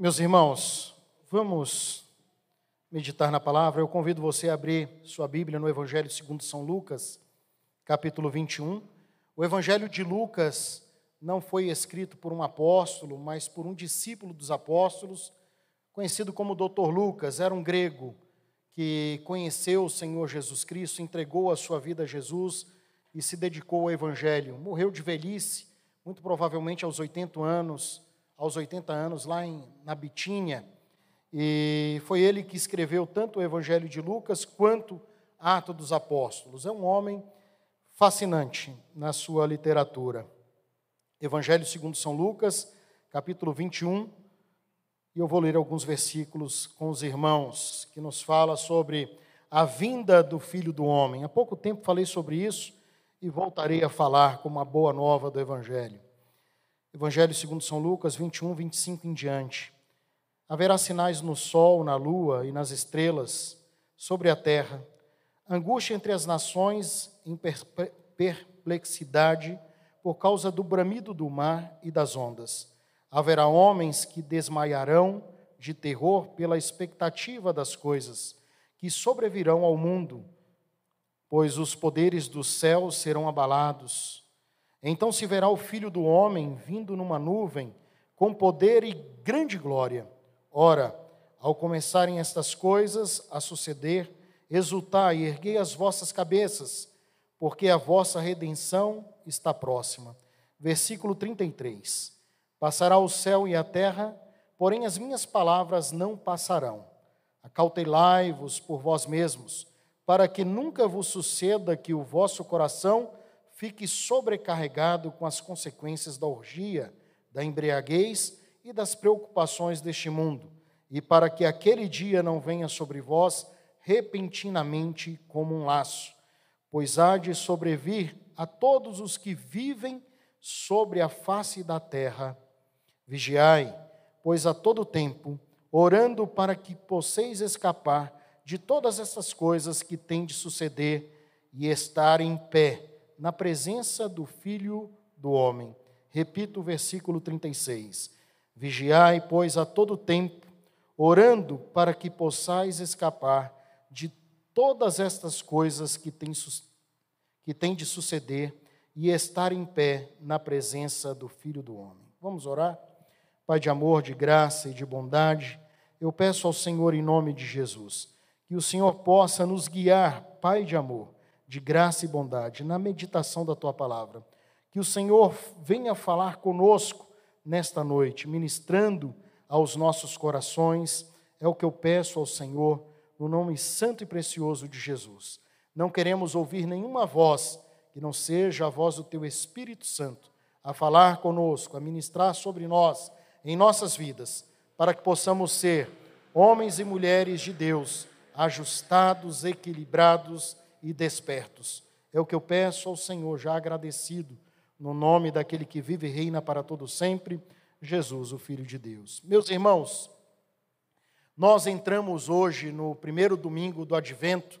Meus irmãos, vamos meditar na palavra. Eu convido você a abrir sua Bíblia no Evangelho segundo São Lucas, capítulo 21. O Evangelho de Lucas não foi escrito por um apóstolo, mas por um discípulo dos apóstolos, conhecido como Dr. Lucas, era um grego que conheceu o Senhor Jesus Cristo, entregou a sua vida a Jesus e se dedicou ao Evangelho. Morreu de velhice, muito provavelmente aos 80 anos, aos 80 anos, lá em, na Bitínia. E foi ele que escreveu tanto o Evangelho de Lucas quanto Atos dos Apóstolos. É um homem fascinante na sua literatura. Evangelho segundo São Lucas, capítulo 21, e eu vou ler alguns versículos com os irmãos, que nos fala sobre a vinda do Filho do Homem. Há pouco tempo falei sobre isso e voltarei a falar como uma boa nova do Evangelho. Evangelho segundo São Lucas 21, 25 em diante. Haverá sinais no sol, na lua e nas estrelas, sobre a terra, angústia entre as nações em perplexidade por causa do bramido do mar e das ondas. Haverá homens que desmaiarão de terror pela expectativa das coisas que sobrevirão ao mundo, pois os poderes do céu serão abalados. Então se verá o filho do homem vindo numa nuvem, com poder e grande glória. Ora, ao começarem estas coisas a suceder, exultai e erguei as vossas cabeças, porque a vossa redenção está próxima. Versículo 33. Passará o céu e a terra, porém as minhas palavras não passarão. Acautelai-vos por vós mesmos, para que nunca vos suceda que o vosso coração fique sobrecarregado com as consequências da orgia, da embriaguez e das preocupações deste mundo, e para que aquele dia não venha sobre vós repentinamente como um laço, pois há de sobrevir a todos os que vivem sobre a face da terra. Vigiai, pois a todo tempo, orando para que posseis escapar de todas essas coisas que têm de suceder e estar em pé na presença do Filho do Homem. Repito o versículo 36. Vigiai, pois, a todo tempo, orando para que possais escapar de todas estas coisas que têm, que têm de suceder e estar em pé na presença do Filho do Homem. Vamos orar? Pai de amor, de graça e de bondade, eu peço ao Senhor, em nome de Jesus, que o Senhor possa nos guiar, Pai de amor de graça e bondade, na meditação da tua palavra. Que o Senhor venha falar conosco nesta noite, ministrando aos nossos corações. É o que eu peço ao Senhor, no nome santo e precioso de Jesus. Não queremos ouvir nenhuma voz que não seja a voz do teu Espírito Santo, a falar conosco, a ministrar sobre nós, em nossas vidas, para que possamos ser homens e mulheres de Deus, ajustados, equilibrados, e despertos. É o que eu peço ao Senhor, já agradecido, no nome daquele que vive e reina para todo sempre, Jesus, o Filho de Deus. Meus irmãos, nós entramos hoje no primeiro domingo do Advento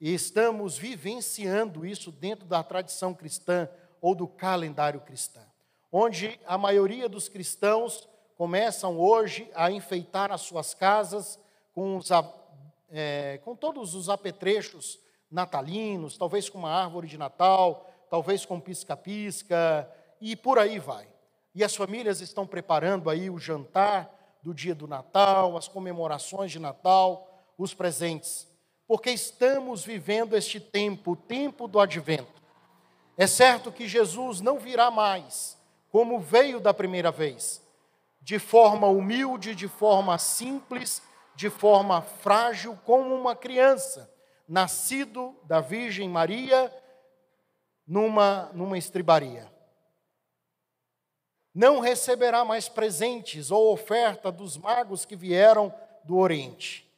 e estamos vivenciando isso dentro da tradição cristã ou do calendário cristão, onde a maioria dos cristãos começam hoje a enfeitar as suas casas com, os, é, com todos os apetrechos natalinos, talvez com uma árvore de Natal, talvez com pisca-pisca, e por aí vai. E as famílias estão preparando aí o jantar do dia do Natal, as comemorações de Natal, os presentes, porque estamos vivendo este tempo, o tempo do advento. É certo que Jesus não virá mais como veio da primeira vez, de forma humilde, de forma simples, de forma frágil, como uma criança nascido da Virgem Maria numa, numa estribaria. Não receberá mais presentes ou oferta dos magos que vieram do Oriente,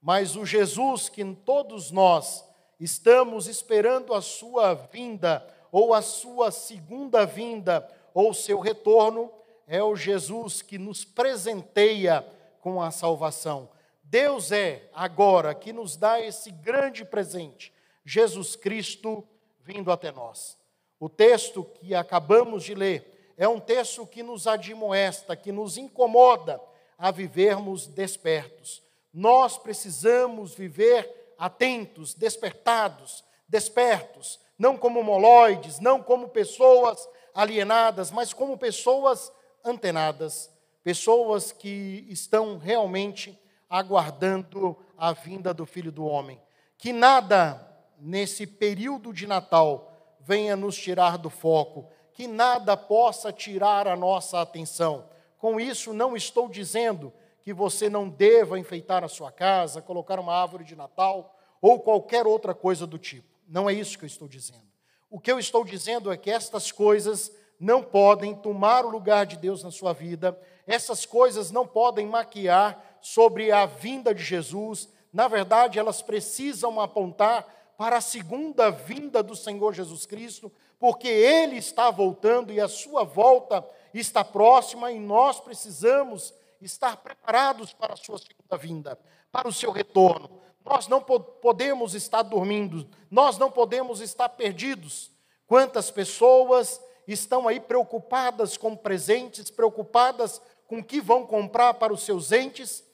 mas o Jesus que todos nós estamos esperando a sua vinda, ou a sua segunda vinda, ou seu retorno, é o Jesus que nos presenteia com a salvação. Deus é agora que nos dá esse grande presente, Jesus Cristo vindo até nós. O texto que acabamos de ler é um texto que nos admoesta, que nos incomoda a vivermos despertos. Nós precisamos viver atentos, despertados, despertos, não como moloides, não como pessoas alienadas, mas como pessoas antenadas, pessoas que estão realmente aguardando a vinda do Filho do Homem. Que nada nesse período de Natal venha nos tirar do foco, que nada possa tirar a nossa atenção. Com isso, não estou dizendo que você não deva enfeitar a sua casa, colocar uma árvore de Natal ou qualquer outra coisa do tipo. Não é isso que eu estou dizendo. O que eu estou dizendo é que estas coisas não podem tomar o lugar de Deus na sua vida, essas coisas não podem maquiar sobre a vinda de Jesus, na verdade, elas precisam apontar para a segunda vinda do Senhor Jesus Cristo, porque Ele está voltando e a sua volta está próxima e nós precisamos estar preparados para a sua segunda vinda, para o seu retorno. Nós não podemos estar dormindo, nós não podemos estar perdidos. Quantas pessoas estão aí preocupadas com presentes, preocupadas com o que vão comprar para os seus entes,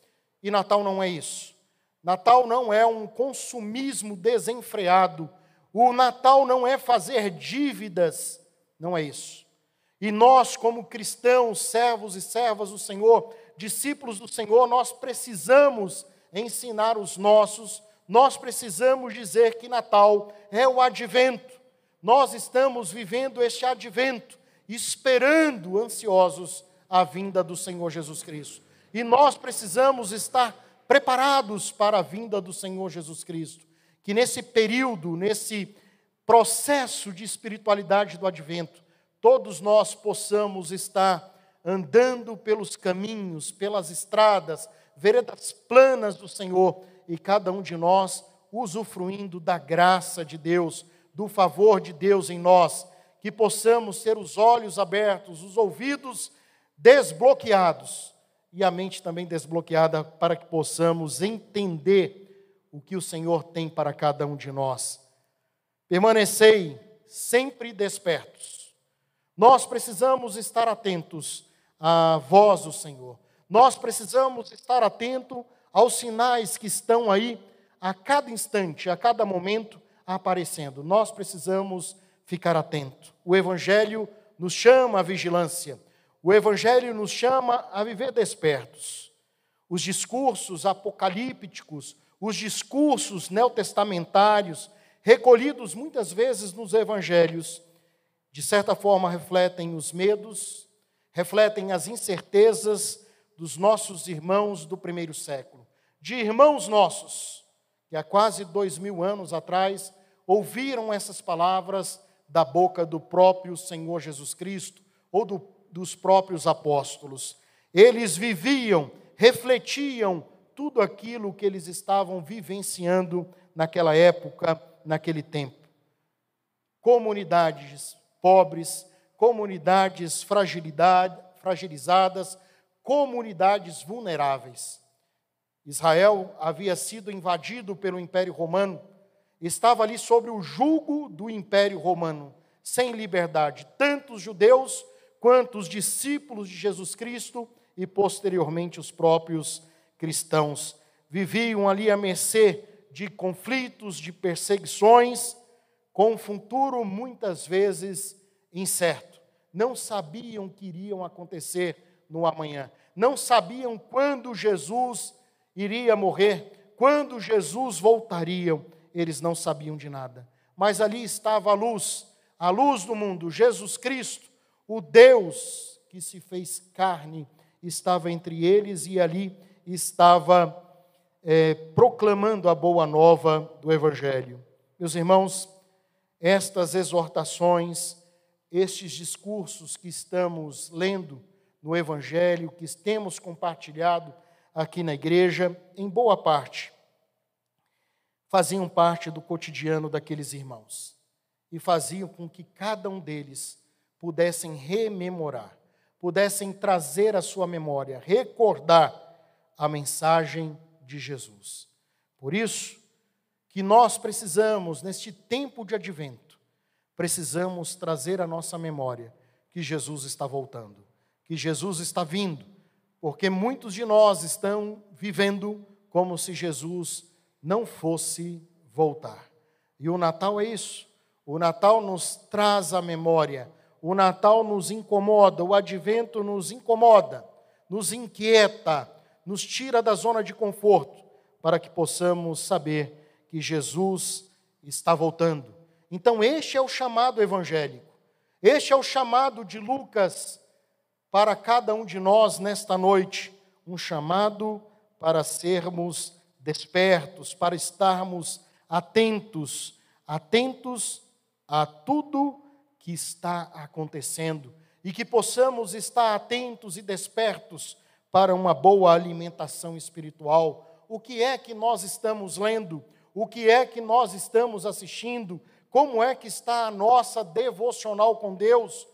e Natal não é isso. Natal não é um consumismo desenfreado. O Natal não é fazer dívidas, não é isso. E nós, como cristãos, servos e servas do Senhor, discípulos do Senhor, nós precisamos ensinar os nossos, nós precisamos dizer que Natal é o advento. Nós estamos vivendo este advento, esperando ansiosos a vinda do Senhor Jesus Cristo. E nós precisamos estar preparados para a vinda do Senhor Jesus Cristo. Que nesse período, nesse processo de espiritualidade do advento, todos nós possamos estar andando pelos caminhos, pelas estradas, veredas planas do Senhor e cada um de nós usufruindo da graça de Deus, do favor de Deus em nós, que possamos ter os olhos abertos, os ouvidos desbloqueados e a mente também desbloqueada para que possamos entender o que o Senhor tem para cada um de nós. Permanecei sempre despertos. Nós precisamos estar atentos à voz do Senhor. Nós precisamos estar atento aos sinais que estão aí a cada instante, a cada momento aparecendo. Nós precisamos ficar atento. O evangelho nos chama à vigilância. O Evangelho nos chama a viver despertos. Os discursos apocalípticos, os discursos neotestamentários, recolhidos muitas vezes nos Evangelhos, de certa forma refletem os medos, refletem as incertezas dos nossos irmãos do primeiro século, de irmãos nossos, que há quase dois mil anos atrás ouviram essas palavras da boca do próprio Senhor Jesus Cristo, ou do dos próprios apóstolos. Eles viviam, refletiam tudo aquilo que eles estavam vivenciando naquela época, naquele tempo. Comunidades pobres, comunidades fragilizadas, comunidades vulneráveis. Israel havia sido invadido pelo Império Romano, estava ali sobre o jugo do Império Romano, sem liberdade. Tanto os judeus quanto os discípulos de Jesus Cristo e posteriormente os próprios cristãos viviam ali à mercê de conflitos, de perseguições, com um futuro muitas vezes incerto. Não sabiam que iriam acontecer no amanhã. Não sabiam quando Jesus iria morrer, quando Jesus voltaria. Eles não sabiam de nada. Mas ali estava a luz, a luz do mundo, Jesus Cristo, o Deus que se fez carne estava entre eles e ali estava é, proclamando a boa nova do Evangelho. Meus irmãos, estas exortações, estes discursos que estamos lendo no Evangelho, que temos compartilhado aqui na igreja, em boa parte, faziam parte do cotidiano daqueles irmãos e faziam com que cada um deles pudessem rememorar, pudessem trazer à sua memória, recordar a mensagem de Jesus. Por isso que nós precisamos, neste tempo de advento, precisamos trazer à nossa memória que Jesus está voltando, que Jesus está vindo porque muitos de nós estão vivendo como se Jesus não fosse voltar. E o Natal é isso. O Natal nos traz a memória, o Natal nos incomoda, o advento nos incomoda, nos inquieta, nos tira da zona de conforto, para que possamos saber que Jesus está voltando. Então, este é o chamado evangélico, este é o chamado de Lucas para cada um de nós nesta noite, um chamado para sermos despertos, para estarmos atentos, atentos a tudo que está acontecendo e que possamos estar atentos e despertos para uma boa alimentação espiritual. O que é que nós estamos lendo? O que é que nós estamos assistindo? Como é que está a nossa devocional com Deus?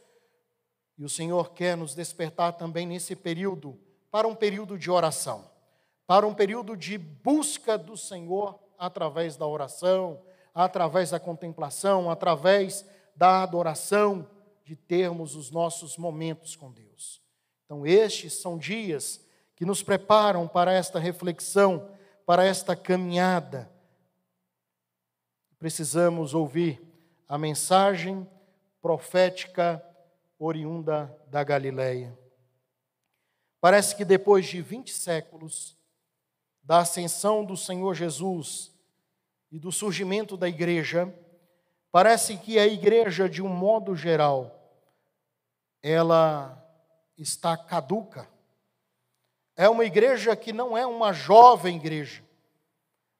E o Senhor quer nos despertar também nesse período para um período de oração, para um período de busca do Senhor através da oração, através da contemplação, através da adoração, de termos os nossos momentos com Deus. Então, estes são dias que nos preparam para esta reflexão, para esta caminhada. Precisamos ouvir a mensagem profética oriunda da Galileia. Parece que depois de 20 séculos da ascensão do Senhor Jesus e do surgimento da igreja, parece que a igreja, de um modo geral, ela está caduca. É uma igreja que não é uma jovem igreja,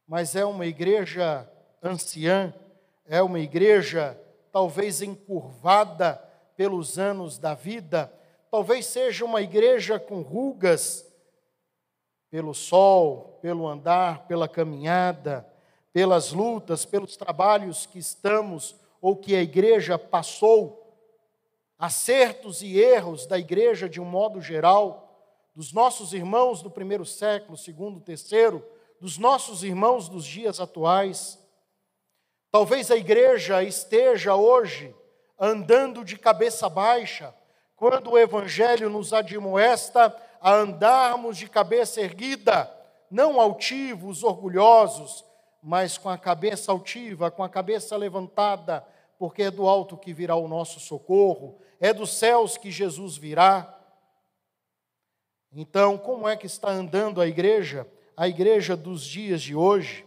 mas é uma igreja anciã, é uma igreja talvez encurvada pelos anos da vida, talvez seja uma igreja com rugas pelo sol, pelo andar, pela caminhada, pelas lutas, pelos trabalhos que estamos ou que a igreja passou, acertos e erros da igreja de um modo geral, dos nossos irmãos do primeiro século, segundo, terceiro, dos nossos irmãos dos dias atuais. Talvez a igreja esteja hoje andando de cabeça baixa, quando o Evangelho nos admoesta a andarmos de cabeça erguida, não altivos, orgulhosos, mas com a cabeça altiva, com a cabeça levantada, porque é do alto que virá o nosso socorro, é dos céus que Jesus virá. Então, como é que está andando a igreja, a igreja dos dias de hoje?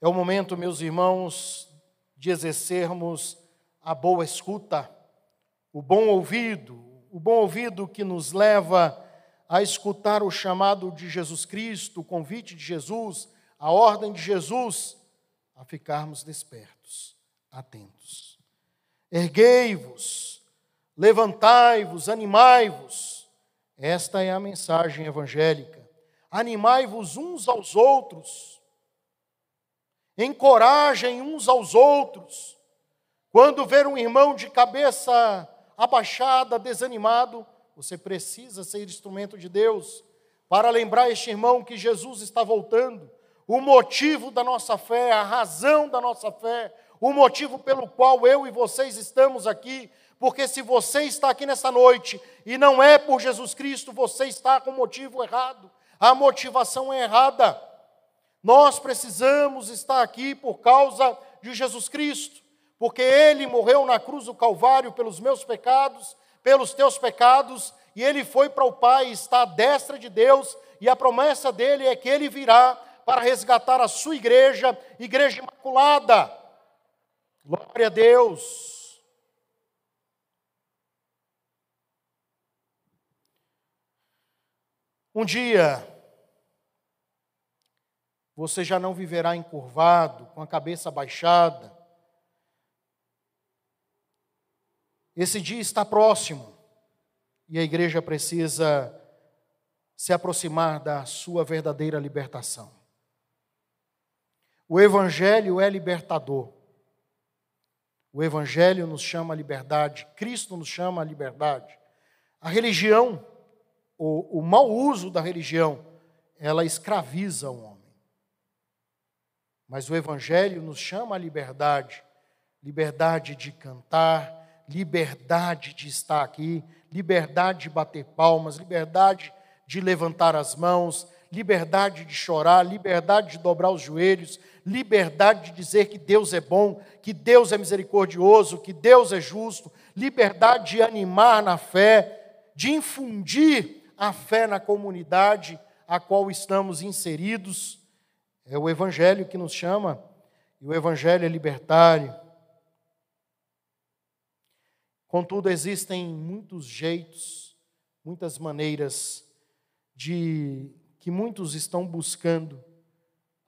É o momento, meus irmãos, de exercermos a boa escuta, o bom ouvido, o bom ouvido que nos leva a escutar o chamado de Jesus Cristo, o convite de Jesus, a ordem de Jesus, a ficarmos despertos, atentos. Erguei-vos, levantai-vos, animai-vos. Esta é a mensagem evangélica. Animai-vos uns aos outros, encorajem uns aos outros. Quando ver um irmão de cabeça abaixada, desanimado, você precisa ser instrumento de Deus para lembrar este irmão que Jesus está voltando. O motivo da nossa fé, a razão da nossa fé, o motivo pelo qual eu e vocês estamos aqui, porque se você está aqui nessa noite e não é por Jesus Cristo, você está com o motivo errado, a motivação é errada. Nós precisamos estar aqui por causa de Jesus Cristo, porque Ele morreu na cruz do Calvário pelos meus pecados pelos teus pecados, e ele foi para o Pai, está à destra de Deus, e a promessa dele é que ele virá para resgatar a sua igreja, igreja imaculada. Glória a Deus. Um dia, você já não viverá encurvado, com a cabeça baixada, Esse dia está próximo e a igreja precisa se aproximar da sua verdadeira libertação. O Evangelho é libertador. O Evangelho nos chama a liberdade, Cristo nos chama a liberdade. A religião, o, o mau uso da religião, ela escraviza o homem. Mas o Evangelho nos chama a liberdade liberdade de cantar, liberdade de estar aqui, liberdade de bater palmas, liberdade de levantar as mãos, liberdade de chorar, liberdade de dobrar os joelhos, liberdade de dizer que Deus é bom, que Deus é misericordioso, que Deus é justo, liberdade de animar na fé, de infundir a fé na comunidade a qual estamos inseridos. É o Evangelho que nos chama, e o Evangelho é libertário. Contudo, existem muitos jeitos, muitas maneiras de que muitos estão buscando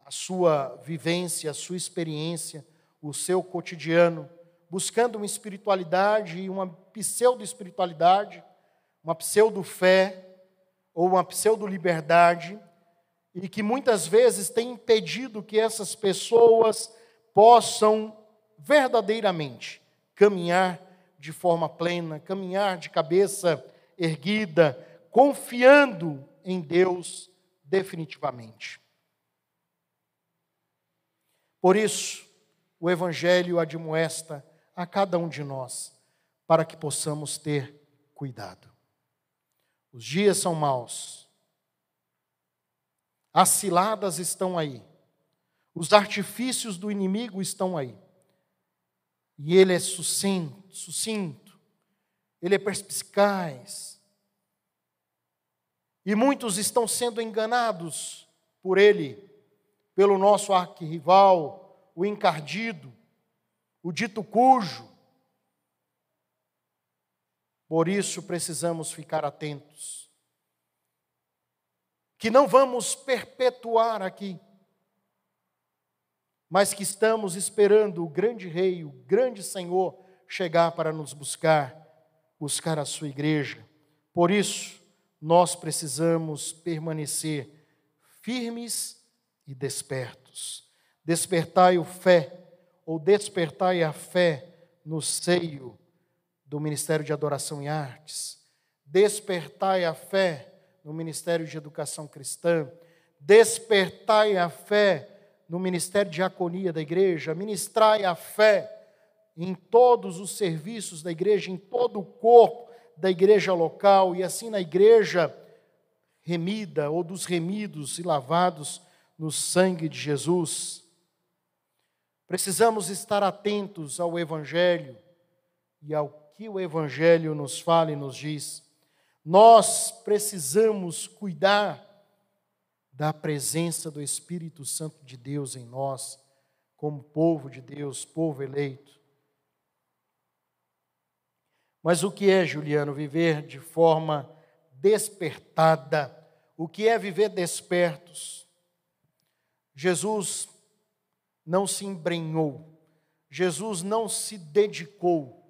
a sua vivência, a sua experiência, o seu cotidiano, buscando uma espiritualidade e uma pseudo-espiritualidade, uma pseudo-fé ou uma pseudo-liberdade, e que muitas vezes tem impedido que essas pessoas possam verdadeiramente caminhar de forma plena, caminhar de cabeça erguida, confiando em Deus definitivamente. Por isso, o Evangelho admoesta a cada um de nós, para que possamos ter cuidado. Os dias são maus, as ciladas estão aí, os artifícios do inimigo estão aí, e ele é sucinto, sucinto ele é perspicaz, e muitos estão sendo enganados por ele pelo nosso arquirrival, o encardido, o dito cujo. Por isso precisamos ficar atentos. Que não vamos perpetuar aqui, mas que estamos esperando o grande Rei, o grande Senhor chegar para nos buscar, buscar a sua igreja. Por isso, nós precisamos permanecer firmes e despertos. Despertai o fé, ou despertai a fé no seio do Ministério de Adoração e Artes. Despertai a fé no Ministério de Educação Cristã. Despertai a fé no Ministério de Diaconia da igreja. Ministrai a fé em todos os serviços da igreja, em todo o corpo da igreja local e assim na igreja remida ou dos remidos e lavados no sangue de Jesus. Precisamos estar atentos ao Evangelho e ao que o Evangelho nos fala e nos diz. Nós precisamos cuidar da presença do Espírito Santo de Deus em nós, como povo de Deus, povo eleito. Mas o que é, Juliano, viver de forma despertada? O que é viver despertos? Jesus não se embrenhou, Jesus não se dedicou,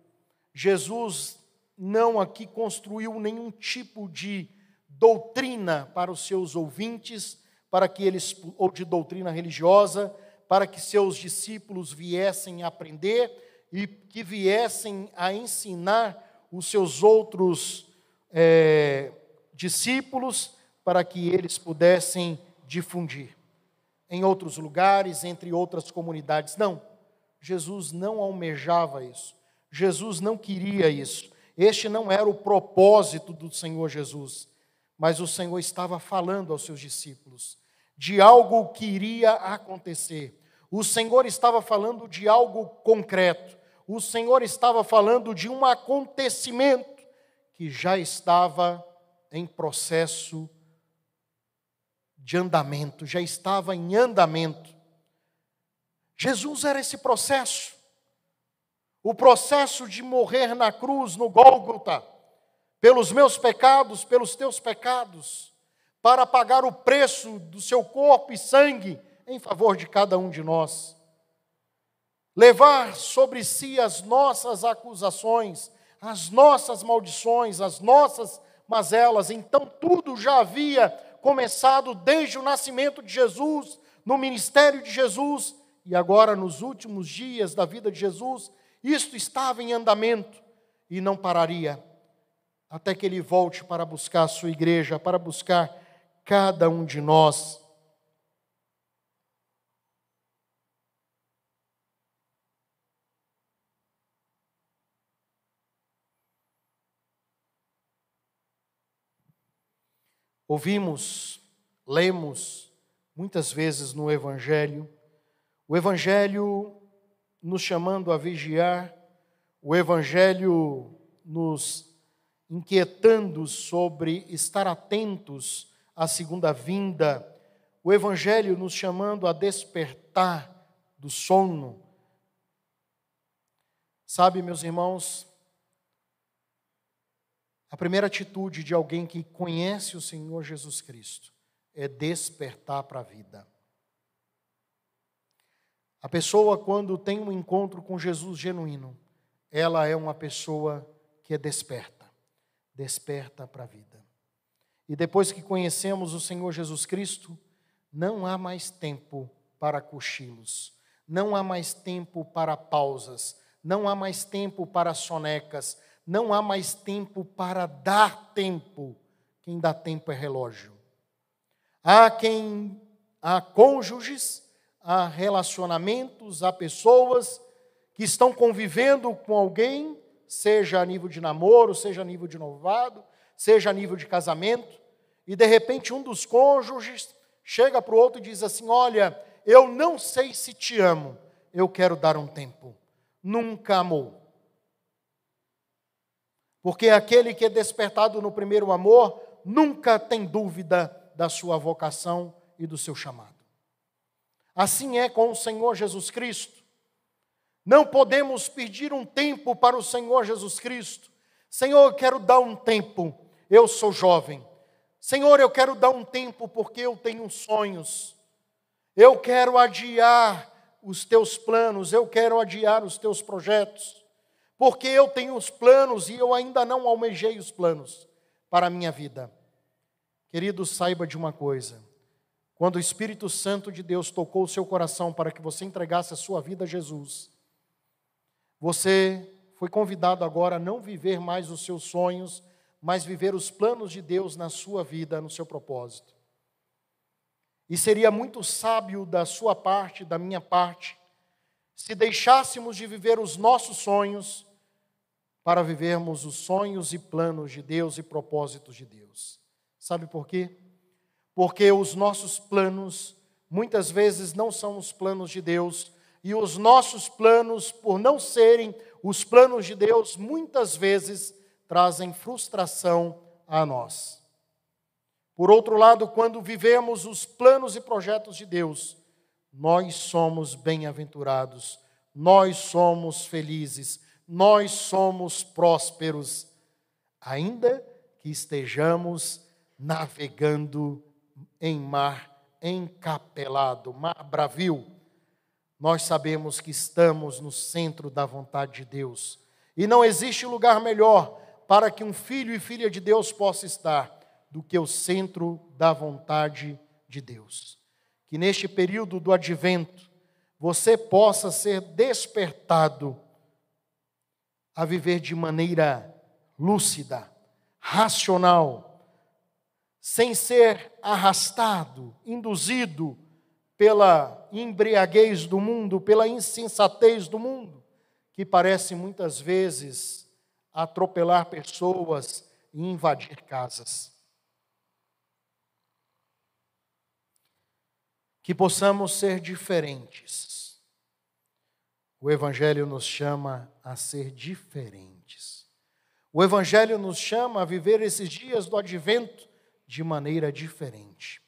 Jesus não aqui construiu nenhum tipo de doutrina para os seus ouvintes, para que eles ou de doutrina religiosa, para que seus discípulos viessem a aprender e que viessem a ensinar os seus outros é, discípulos, para que eles pudessem difundir em outros lugares, entre outras comunidades. Não, Jesus não almejava isso. Jesus não queria isso. Este não era o propósito do Senhor Jesus. Mas o Senhor estava falando aos seus discípulos de algo que iria acontecer. O Senhor estava falando de algo concreto. O Senhor estava falando de um acontecimento que já estava em processo de andamento, já estava em andamento. Jesus era esse processo. O processo de morrer na cruz, no Gólgota, pelos meus pecados, pelos teus pecados, para pagar o preço do seu corpo e sangue em favor de cada um de nós. Levar sobre si as nossas acusações, as nossas maldições, as nossas mazelas, então tudo já havia começado desde o nascimento de Jesus, no ministério de Jesus, e agora nos últimos dias da vida de Jesus, isto estava em andamento e não pararia, até que ele volte para buscar a sua igreja, para buscar cada um de nós. Ouvimos, lemos muitas vezes no Evangelho, o Evangelho nos chamando a vigiar, o Evangelho nos inquietando sobre estar atentos à segunda vinda, o Evangelho nos chamando a despertar do sono. Sabe, meus irmãos, a primeira atitude de alguém que conhece o Senhor Jesus Cristo é despertar para a vida. A pessoa, quando tem um encontro com Jesus genuíno, ela é uma pessoa que é desperta, desperta para a vida. E depois que conhecemos o Senhor Jesus Cristo, não há mais tempo para cochilos, não há mais tempo para pausas, não há mais tempo para sonecas, não há mais tempo para dar tempo. Quem dá tempo é relógio. Há quem há cônjuges, há relacionamentos, há pessoas que estão convivendo com alguém, seja a nível de namoro, seja a nível de novado, seja a nível de casamento, e de repente um dos cônjuges chega para o outro e diz assim: Olha, eu não sei se te amo, eu quero dar um tempo. Nunca amou. Porque aquele que é despertado no primeiro amor nunca tem dúvida da sua vocação e do seu chamado. Assim é com o Senhor Jesus Cristo. Não podemos pedir um tempo para o Senhor Jesus Cristo. Senhor, eu quero dar um tempo, eu sou jovem. Senhor, eu quero dar um tempo porque eu tenho sonhos. Eu quero adiar os teus planos, eu quero adiar os teus projetos porque eu tenho os planos e eu ainda não almejei os planos para a minha vida. Querido, saiba de uma coisa: quando o Espírito Santo de Deus tocou o seu coração para que você entregasse a sua vida a Jesus, você foi convidado agora a não viver mais os seus sonhos, mas viver os planos de Deus na sua vida, no seu propósito. E seria muito sábio da sua parte, da minha parte, se deixássemos de viver os nossos sonhos para vivermos os sonhos e planos de Deus e propósitos de Deus. Sabe por quê? Porque os nossos planos muitas vezes não são os planos de Deus, e os nossos planos, por não serem os planos de Deus, muitas vezes trazem frustração a nós. Por outro lado, quando vivemos os planos e projetos de Deus, nós somos bem-aventurados, nós somos felizes, nós somos prósperos, ainda que estejamos navegando em mar encapelado, mar bravio. Nós sabemos que estamos no centro da vontade de Deus. E não existe lugar melhor para que um filho e filha de Deus possa estar do que o centro da vontade de Deus. Que neste período do advento você possa ser despertado a viver de maneira lúcida, racional, sem ser arrastado, induzido pela embriaguez do mundo, pela insensatez do mundo, que parece muitas vezes atropelar pessoas e invadir casas. Que possamos ser diferentes o Evangelho nos chama a ser diferentes. O Evangelho nos chama a viver esses dias do advento de maneira diferente,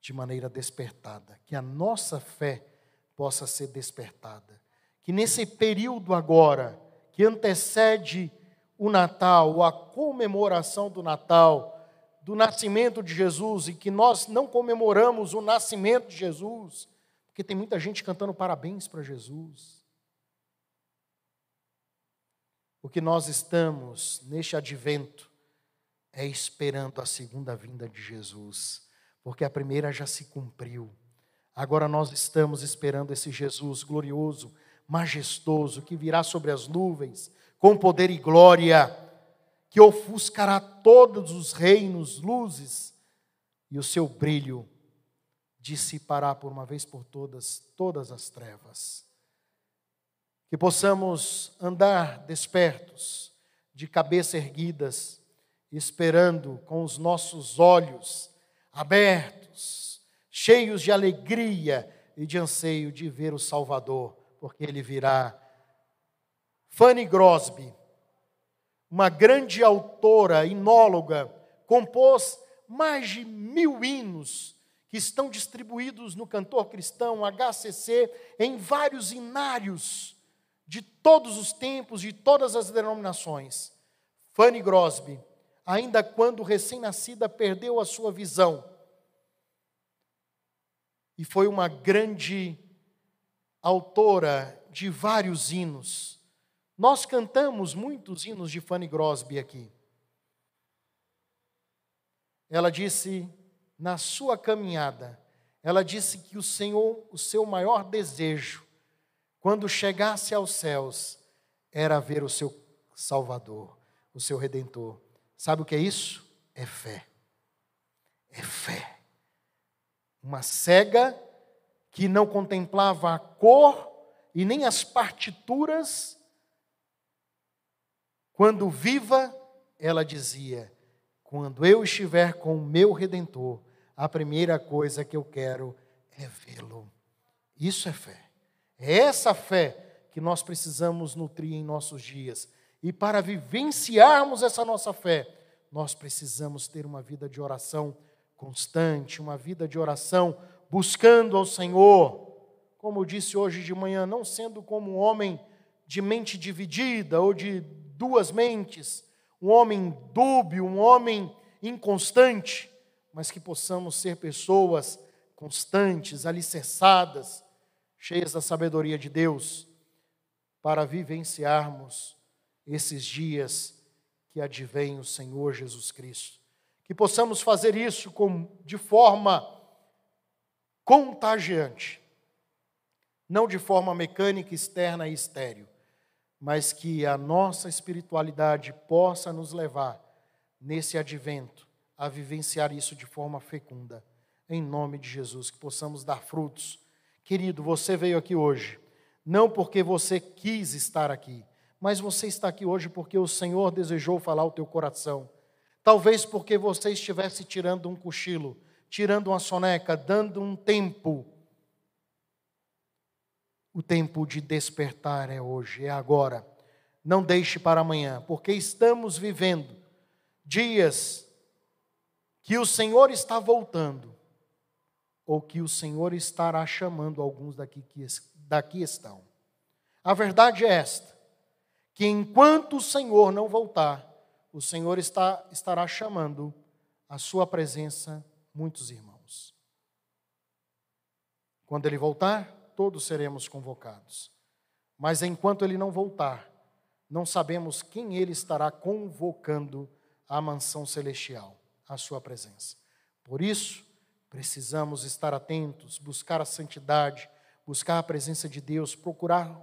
de maneira despertada. Que a nossa fé possa ser despertada. Que nesse período agora, que antecede o Natal, a comemoração do Natal, do nascimento de Jesus, e que nós não comemoramos o nascimento de Jesus, porque tem muita gente cantando parabéns para Jesus. O que nós estamos neste advento é esperando a segunda vinda de Jesus, porque a primeira já se cumpriu. Agora nós estamos esperando esse Jesus glorioso, majestoso, que virá sobre as nuvens, com poder e glória, que ofuscará todos os reinos, luzes, e o seu brilho dissipará por uma vez por todas todas as trevas. Que possamos andar despertos, de cabeça erguidas esperando com os nossos olhos abertos, cheios de alegria e de anseio de ver o Salvador, porque ele virá. Fanny Grosby, uma grande autora, inóloga, compôs mais de mil hinos que estão distribuídos no Cantor Cristão, HCC, em vários inários de todos os tempos, de todas as denominações. Fanny Grosby, ainda quando recém-nascida, perdeu a sua visão. E foi uma grande autora de vários hinos. Nós cantamos muitos hinos de Fanny Grosby aqui. Ela disse, na sua caminhada, ela disse que o Senhor, o seu maior desejo, quando chegasse aos céus, era ver o seu Salvador, o seu Redentor. Sabe o que é isso? É fé. É fé. Uma cega que não contemplava a cor e nem as partituras, quando viva, ela dizia: quando eu estiver com o meu redentor, a primeira coisa que eu quero é vê-lo. Isso é fé. É essa fé que nós precisamos nutrir em nossos dias. E para vivenciarmos essa nossa fé, nós precisamos ter uma vida de oração constante, uma vida de oração buscando ao Senhor. Como disse hoje de manhã, não sendo como um homem de mente dividida ou de duas mentes, um homem dúbio, um homem inconstante, mas que possamos ser pessoas constantes, alicerçadas, cheias da sabedoria de Deus, para vivenciarmos esses dias que advém o Senhor Jesus Cristo. Que possamos fazer isso com, de forma contagiante, não de forma mecânica, externa e estéril, mas que a nossa espiritualidade possa nos levar, nesse advento, a vivenciar isso de forma fecunda. Em nome de Jesus, que possamos dar frutos. Querido, você veio aqui hoje, não porque você quis estar aqui, mas você está aqui hoje porque o Senhor desejou falar ao teu coração. Talvez porque você estivesse tirando um cochilo, tirando uma soneca, dando um tempo o tempo de despertar é hoje, é agora. Não deixe para amanhã, porque estamos vivendo dias que o Senhor está voltando, ou que o Senhor estará chamando alguns daqui que daqui estão. A verdade é esta: que enquanto o Senhor não voltar, o Senhor está, estará chamando a sua presença muitos irmãos. Quando ele voltar, todos seremos convocados. Mas enquanto ele não voltar, não sabemos quem ele estará convocando à mansão celestial, à sua presença. Por isso, precisamos estar atentos, buscar a santidade, buscar a presença de Deus, procurar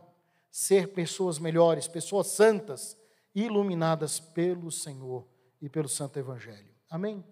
ser pessoas melhores, pessoas santas, iluminadas pelo Senhor e pelo Santo Evangelho. Amém?